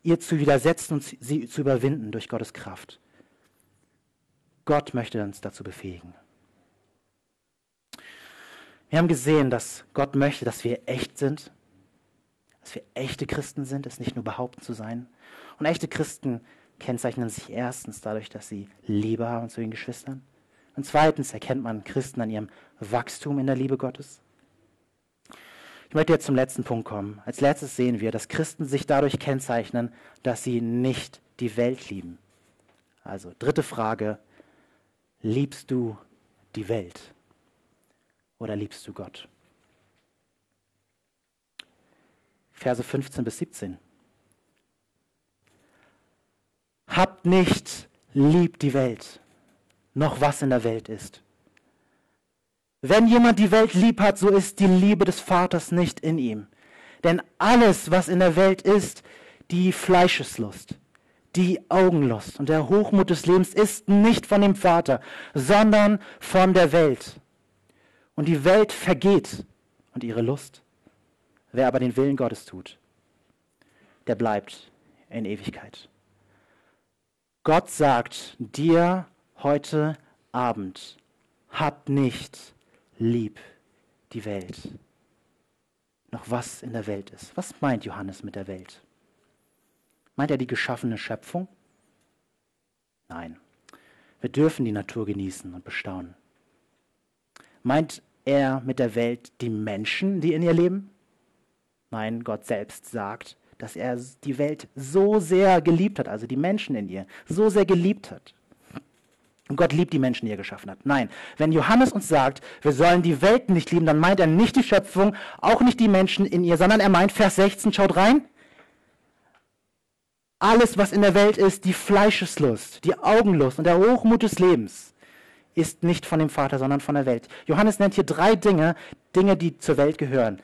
ihr zu widersetzen und sie zu überwinden durch Gottes Kraft. Gott möchte uns dazu befähigen. Wir haben gesehen, dass Gott möchte, dass wir echt sind, dass wir echte Christen sind, es nicht nur behaupten zu sein. Und echte Christen kennzeichnen sich erstens dadurch, dass sie Liebe haben zu den Geschwistern. Und zweitens erkennt man Christen an ihrem Wachstum in der Liebe Gottes. Ich möchte jetzt zum letzten Punkt kommen. Als letztes sehen wir, dass Christen sich dadurch kennzeichnen, dass sie nicht die Welt lieben. Also dritte Frage, liebst du die Welt oder liebst du Gott? Verse 15 bis 17. Habt nicht lieb die Welt, noch was in der Welt ist. Wenn jemand die Welt lieb hat, so ist die Liebe des Vaters nicht in ihm. Denn alles, was in der Welt ist, die Fleischeslust, die Augenlust und der Hochmut des Lebens ist nicht von dem Vater, sondern von der Welt. Und die Welt vergeht und ihre Lust. Wer aber den Willen Gottes tut, der bleibt in Ewigkeit. Gott sagt dir heute Abend, hab nicht lieb die Welt. Noch was in der Welt ist. Was meint Johannes mit der Welt? Meint er die geschaffene Schöpfung? Nein. Wir dürfen die Natur genießen und bestaunen. Meint er mit der Welt die Menschen, die in ihr leben? Nein, Gott selbst sagt, dass er die Welt so sehr geliebt hat, also die Menschen in ihr, so sehr geliebt hat. Und Gott liebt die Menschen, die er geschaffen hat. Nein, wenn Johannes uns sagt, wir sollen die Welt nicht lieben, dann meint er nicht die Schöpfung, auch nicht die Menschen in ihr, sondern er meint, Vers 16, schaut rein, alles, was in der Welt ist, die Fleischeslust, die Augenlust und der Hochmut des Lebens, ist nicht von dem Vater, sondern von der Welt. Johannes nennt hier drei Dinge, Dinge, die zur Welt gehören.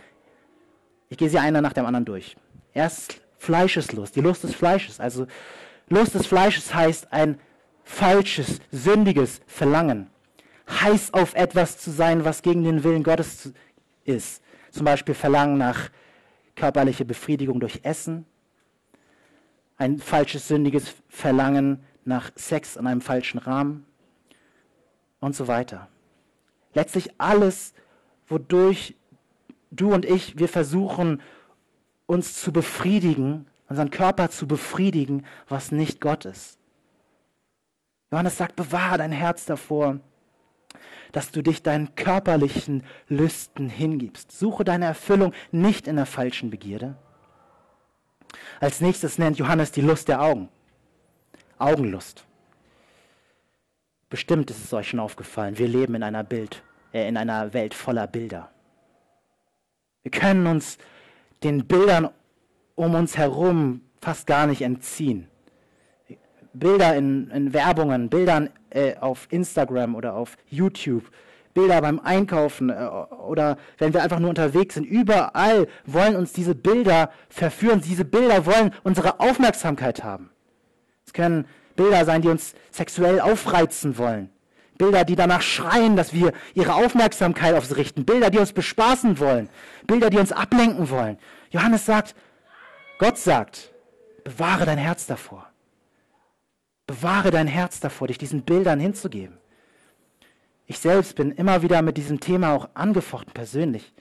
Ich gehe sie einer nach dem anderen durch. Erst Fleischeslust, die Lust des Fleisches. Also Lust des Fleisches heißt ein falsches, sündiges Verlangen. Heiß auf etwas zu sein, was gegen den Willen Gottes ist. Zum Beispiel Verlangen nach körperlicher Befriedigung durch Essen. Ein falsches, sündiges Verlangen nach Sex in einem falschen Rahmen. Und so weiter. Letztlich alles, wodurch du und ich, wir versuchen, uns zu befriedigen, unseren Körper zu befriedigen, was nicht Gott ist. Johannes sagt, bewahre dein Herz davor, dass du dich deinen körperlichen Lüsten hingibst. Suche deine Erfüllung nicht in der falschen Begierde. Als nächstes nennt Johannes die Lust der Augen. Augenlust. Bestimmt ist es euch schon aufgefallen, wir leben in einer Bild, äh, in einer Welt voller Bilder. Wir können uns den Bildern um uns herum fast gar nicht entziehen. Bilder in, in Werbungen, Bildern äh, auf Instagram oder auf YouTube, Bilder beim Einkaufen äh, oder wenn wir einfach nur unterwegs sind. Überall wollen uns diese Bilder verführen. Diese Bilder wollen unsere Aufmerksamkeit haben. Es können Bilder sein, die uns sexuell aufreizen wollen. Bilder, die danach schreien, dass wir ihre Aufmerksamkeit auf sie richten. Bilder, die uns bespaßen wollen. Bilder, die uns ablenken wollen. Johannes sagt, Gott sagt, bewahre dein Herz davor. Bewahre dein Herz davor, dich diesen Bildern hinzugeben. Ich selbst bin immer wieder mit diesem Thema auch angefochten, persönlich.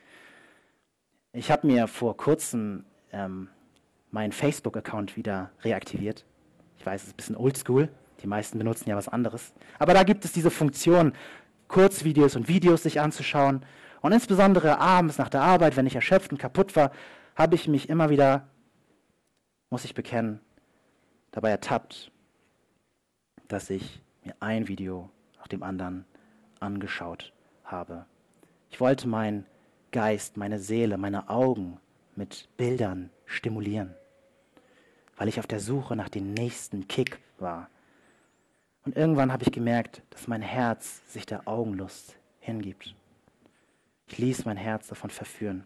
Ich habe mir vor kurzem ähm, meinen Facebook-Account wieder reaktiviert. Ich weiß, es ist ein bisschen oldschool. Die meisten benutzen ja was anderes. Aber da gibt es diese Funktion, Kurzvideos und Videos sich anzuschauen. Und insbesondere abends nach der Arbeit, wenn ich erschöpft und kaputt war, habe ich mich immer wieder, muss ich bekennen, dabei ertappt, dass ich mir ein Video nach dem anderen angeschaut habe. Ich wollte meinen Geist, meine Seele, meine Augen mit Bildern stimulieren, weil ich auf der Suche nach dem nächsten Kick war. Und irgendwann habe ich gemerkt, dass mein Herz sich der Augenlust hingibt. Ich ließ mein Herz davon verführen.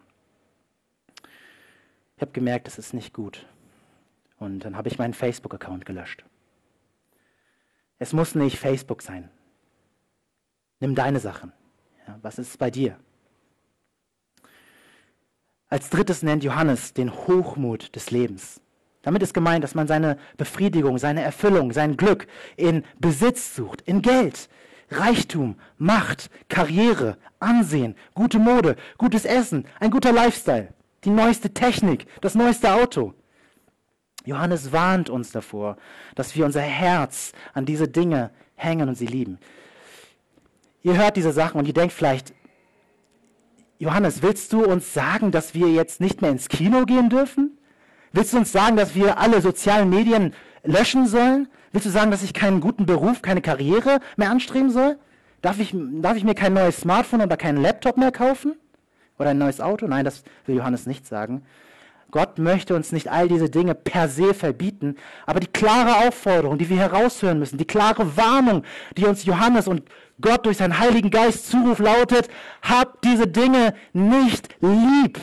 Ich habe gemerkt, das ist nicht gut. Und dann habe ich meinen Facebook-Account gelöscht. Es muss nicht Facebook sein. Nimm deine Sachen. Ja, was ist bei dir? Als drittes nennt Johannes den Hochmut des Lebens. Damit ist gemeint, dass man seine Befriedigung, seine Erfüllung, sein Glück in Besitz sucht, in Geld, Reichtum, Macht, Karriere, Ansehen, gute Mode, gutes Essen, ein guter Lifestyle, die neueste Technik, das neueste Auto. Johannes warnt uns davor, dass wir unser Herz an diese Dinge hängen und sie lieben. Ihr hört diese Sachen und ihr denkt vielleicht, Johannes, willst du uns sagen, dass wir jetzt nicht mehr ins Kino gehen dürfen? Willst du uns sagen, dass wir alle sozialen Medien löschen sollen? Willst du sagen, dass ich keinen guten Beruf, keine Karriere mehr anstreben soll? Darf ich, darf ich mir kein neues Smartphone oder keinen Laptop mehr kaufen? Oder ein neues Auto? Nein, das will Johannes nicht sagen. Gott möchte uns nicht all diese Dinge per se verbieten, aber die klare Aufforderung, die wir heraushören müssen, die klare Warnung, die uns Johannes und Gott durch seinen Heiligen Geist zuruft, lautet, hab diese Dinge nicht lieb.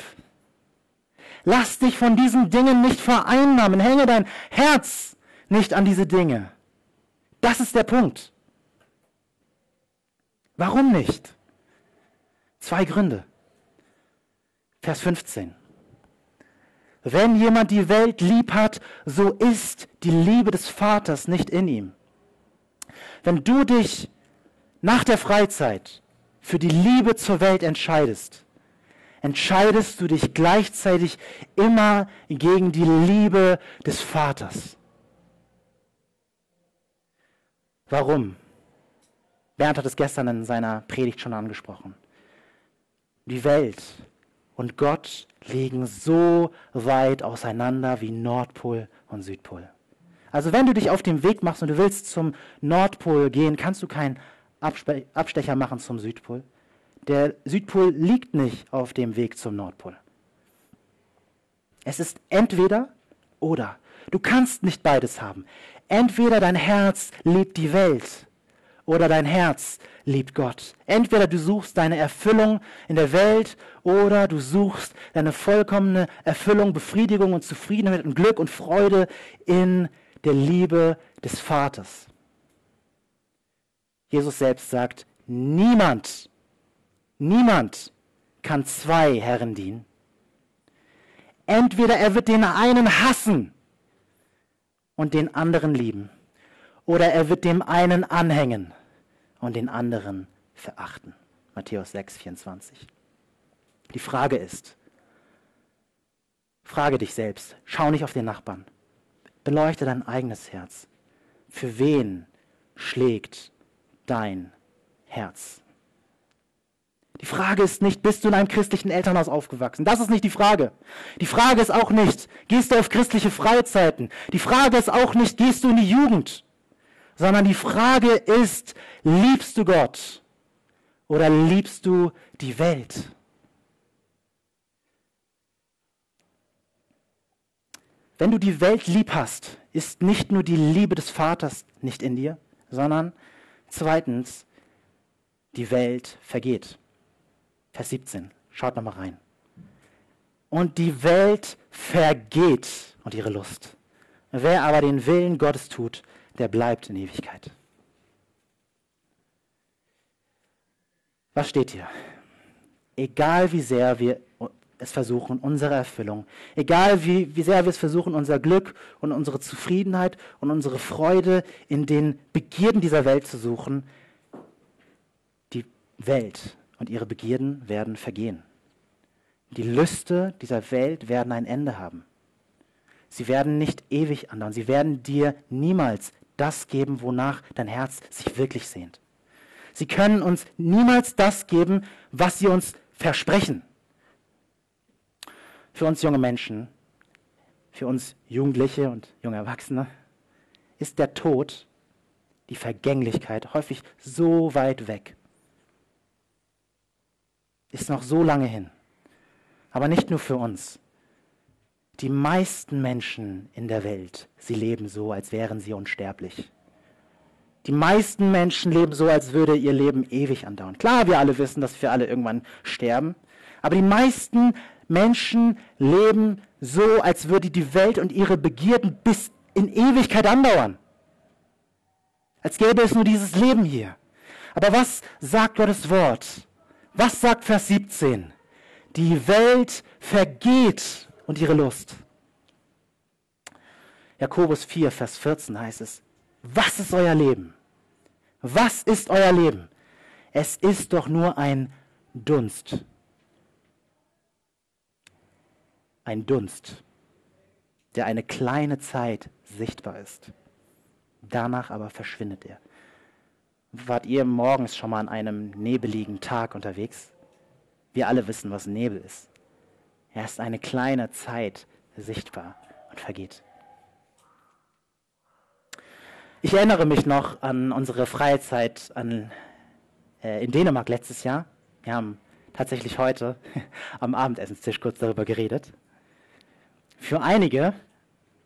Lass dich von diesen Dingen nicht vereinnahmen, hänge dein Herz nicht an diese Dinge. Das ist der Punkt. Warum nicht? Zwei Gründe. Vers 15. Wenn jemand die Welt lieb hat, so ist die Liebe des Vaters nicht in ihm. Wenn du dich nach der Freizeit für die Liebe zur Welt entscheidest, entscheidest du dich gleichzeitig immer gegen die Liebe des Vaters. Warum? Bernd hat es gestern in seiner Predigt schon angesprochen. Die Welt und Gott liegen so weit auseinander wie Nordpol und Südpol. Also wenn du dich auf den Weg machst und du willst zum Nordpol gehen, kannst du keinen Abstecher machen zum Südpol. Der Südpol liegt nicht auf dem Weg zum Nordpol. Es ist entweder oder. Du kannst nicht beides haben. Entweder dein Herz liebt die Welt oder dein Herz liebt Gott. Entweder du suchst deine Erfüllung in der Welt oder du suchst deine vollkommene Erfüllung, Befriedigung und Zufriedenheit und Glück und Freude in der Liebe des Vaters. Jesus selbst sagt, niemand, niemand kann zwei Herren dienen. Entweder er wird den einen hassen und den anderen lieben, oder er wird dem einen anhängen und den anderen verachten. Matthäus 6, 24. Die Frage ist, frage dich selbst, schau nicht auf den Nachbarn, beleuchte dein eigenes Herz. Für wen schlägt dein Herz? Die Frage ist nicht, bist du in einem christlichen Elternhaus aufgewachsen? Das ist nicht die Frage. Die Frage ist auch nicht, gehst du auf christliche Freizeiten? Die Frage ist auch nicht, gehst du in die Jugend? Sondern die Frage ist, liebst du Gott oder liebst du die Welt? Wenn du die Welt lieb hast, ist nicht nur die Liebe des Vaters nicht in dir, sondern zweitens, die Welt vergeht. Vers 17, schaut nochmal rein. Und die Welt vergeht und ihre Lust. Wer aber den Willen Gottes tut, der bleibt in Ewigkeit. Was steht hier? Egal wie sehr wir es versuchen, unsere Erfüllung. Egal wie, wie sehr wir es versuchen, unser Glück und unsere Zufriedenheit und unsere Freude in den Begierden dieser Welt zu suchen, die Welt und ihre Begierden werden vergehen. Die Lüste dieser Welt werden ein Ende haben. Sie werden nicht ewig andauern. Sie werden dir niemals das geben, wonach dein Herz sich wirklich sehnt. Sie können uns niemals das geben, was sie uns versprechen für uns junge Menschen, für uns Jugendliche und junge Erwachsene, ist der Tod, die Vergänglichkeit häufig so weit weg. Ist noch so lange hin. Aber nicht nur für uns. Die meisten Menschen in der Welt, sie leben so, als wären sie unsterblich. Die meisten Menschen leben so, als würde ihr Leben ewig andauern. Klar, wir alle wissen, dass wir alle irgendwann sterben. Aber die meisten Menschen leben so, als würde die Welt und ihre Begierden bis in Ewigkeit andauern. Als gäbe es nur dieses Leben hier. Aber was sagt Gottes Wort? Was sagt Vers 17? Die Welt vergeht und ihre Lust. Jakobus 4, Vers 14 heißt es, was ist euer Leben? Was ist euer Leben? Es ist doch nur ein Dunst, ein Dunst, der eine kleine Zeit sichtbar ist. Danach aber verschwindet er. Wart ihr morgens schon mal an einem nebeligen Tag unterwegs? Wir alle wissen, was Nebel ist. Er ist eine kleine Zeit sichtbar und vergeht. Ich erinnere mich noch an unsere Freizeit an, äh, in Dänemark letztes Jahr. Wir haben tatsächlich heute am Abendessenstisch kurz darüber geredet. Für einige,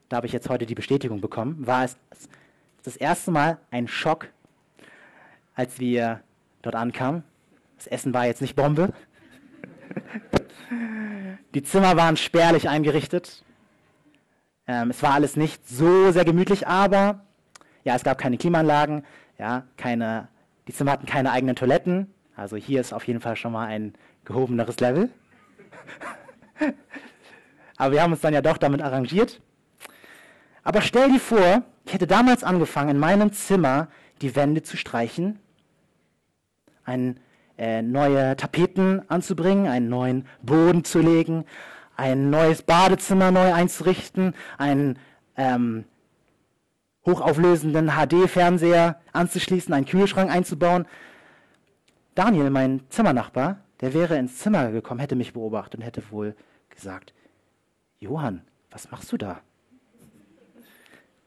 da habe ich jetzt heute die Bestätigung bekommen, war es das erste Mal ein Schock, als wir dort ankamen. Das Essen war jetzt nicht Bombe. Die Zimmer waren spärlich eingerichtet. Ähm, es war alles nicht so sehr gemütlich, aber ja, es gab keine Klimaanlagen, ja, keine, die Zimmer hatten keine eigenen Toiletten. Also hier ist auf jeden Fall schon mal ein gehobeneres Level. aber wir haben uns dann ja doch damit arrangiert. Aber stell dir vor, ich hätte damals angefangen, in meinem Zimmer die Wände zu streichen, ein, äh, neue Tapeten anzubringen, einen neuen Boden zu legen, ein neues Badezimmer neu einzurichten, einen ähm, hochauflösenden HD-Fernseher anzuschließen, einen Kühlschrank einzubauen. Daniel, mein Zimmernachbar, der wäre ins Zimmer gekommen, hätte mich beobachtet und hätte wohl gesagt, Johann, was machst du da?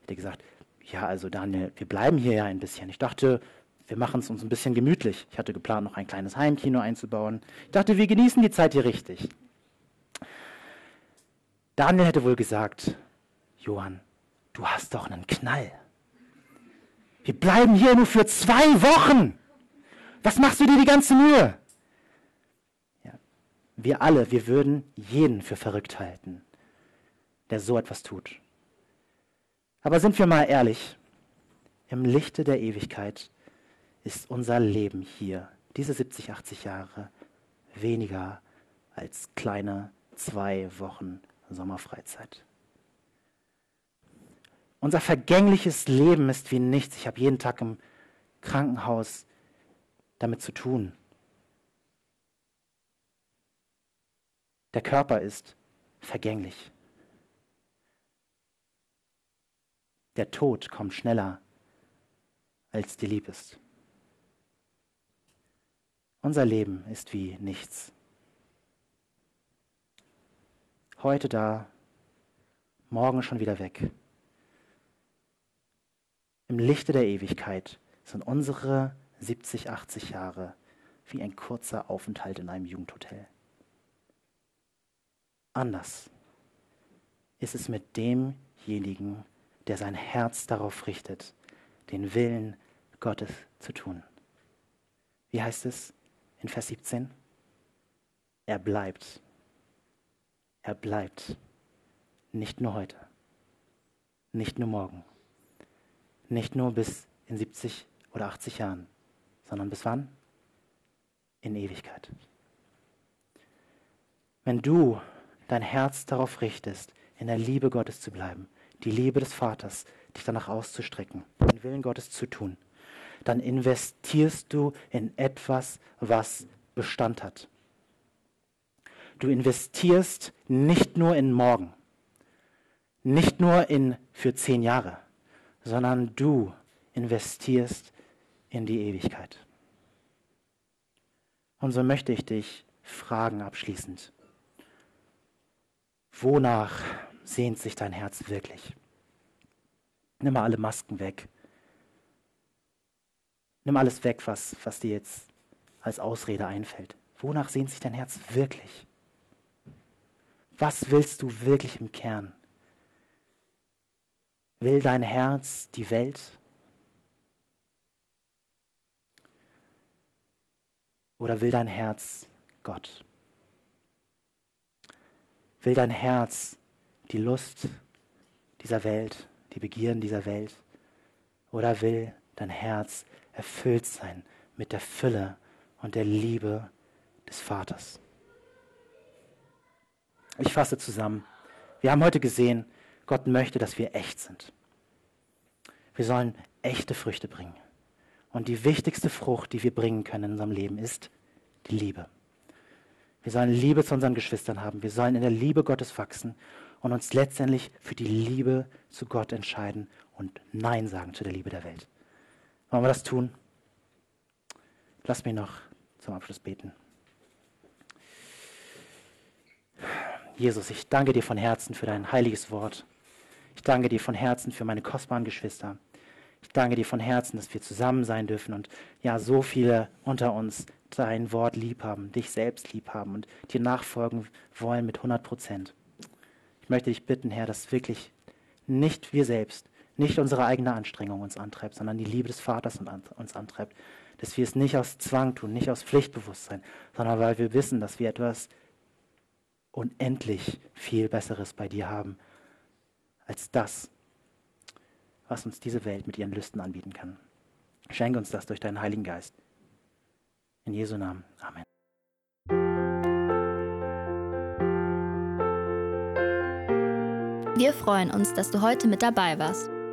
Hätte gesagt, ja, also Daniel, wir bleiben hier ja ein bisschen. Ich dachte, wir machen es uns ein bisschen gemütlich. Ich hatte geplant, noch ein kleines Heimkino einzubauen. Ich dachte, wir genießen die Zeit hier richtig. Daniel hätte wohl gesagt, Johann, du hast doch einen Knall. Wir bleiben hier nur für zwei Wochen. Was machst du dir die ganze Mühe? Ja, wir alle, wir würden jeden für verrückt halten, der so etwas tut. Aber sind wir mal ehrlich, im Lichte der Ewigkeit ist unser Leben hier, diese 70, 80 Jahre, weniger als kleine zwei Wochen Sommerfreizeit. Unser vergängliches Leben ist wie nichts. Ich habe jeden Tag im Krankenhaus damit zu tun. Der Körper ist vergänglich. Der Tod kommt schneller, als dir lieb ist. Unser Leben ist wie nichts. Heute da, morgen schon wieder weg. Im Lichte der Ewigkeit sind unsere 70, 80 Jahre wie ein kurzer Aufenthalt in einem Jugendhotel. Anders ist es mit demjenigen, der sein Herz darauf richtet, den Willen Gottes zu tun. Wie heißt es in Vers 17? Er bleibt. Er bleibt. Nicht nur heute. Nicht nur morgen. Nicht nur bis in 70 oder 80 Jahren, sondern bis wann? In Ewigkeit. Wenn du dein Herz darauf richtest, in der Liebe Gottes zu bleiben, die Liebe des Vaters, dich danach auszustrecken, den Willen Gottes zu tun, dann investierst du in etwas, was Bestand hat. Du investierst nicht nur in morgen, nicht nur in für zehn Jahre, sondern du investierst in die Ewigkeit. Und so möchte ich dich fragen abschließend. Wonach sehnt sich dein Herz wirklich? Nimm mal alle Masken weg. Nimm alles weg, was, was dir jetzt als Ausrede einfällt. Wonach sehnt sich dein Herz wirklich? Was willst du wirklich im Kern? Will dein Herz die Welt? Oder will dein Herz Gott? Will dein Herz die Lust dieser Welt, die Begierden dieser Welt? Oder will dein Herz erfüllt sein mit der Fülle und der Liebe des Vaters? Ich fasse zusammen. Wir haben heute gesehen, Gott möchte, dass wir echt sind. Wir sollen echte Früchte bringen. Und die wichtigste Frucht, die wir bringen können in unserem Leben, ist die Liebe. Wir sollen Liebe zu unseren Geschwistern haben. Wir sollen in der Liebe Gottes wachsen und uns letztendlich für die Liebe zu Gott entscheiden und Nein sagen zu der Liebe der Welt. Wollen wir das tun? Lass mich noch zum Abschluss beten. Jesus, ich danke dir von Herzen für dein heiliges Wort. Ich danke dir von Herzen für meine kostbaren Geschwister. Ich danke dir von Herzen, dass wir zusammen sein dürfen und ja, so viele unter uns dein Wort lieb haben, dich selbst lieb haben und dir nachfolgen wollen mit 100 Prozent. Ich möchte dich bitten, Herr, dass wirklich nicht wir selbst, nicht unsere eigene Anstrengung uns antreibt, sondern die Liebe des Vaters uns antreibt. Dass wir es nicht aus Zwang tun, nicht aus Pflichtbewusstsein, sondern weil wir wissen, dass wir etwas unendlich viel Besseres bei dir haben, als das, was uns diese Welt mit ihren Lüsten anbieten kann. Schenke uns das durch deinen Heiligen Geist. In Jesu Namen. Amen. Wir freuen uns, dass du heute mit dabei warst.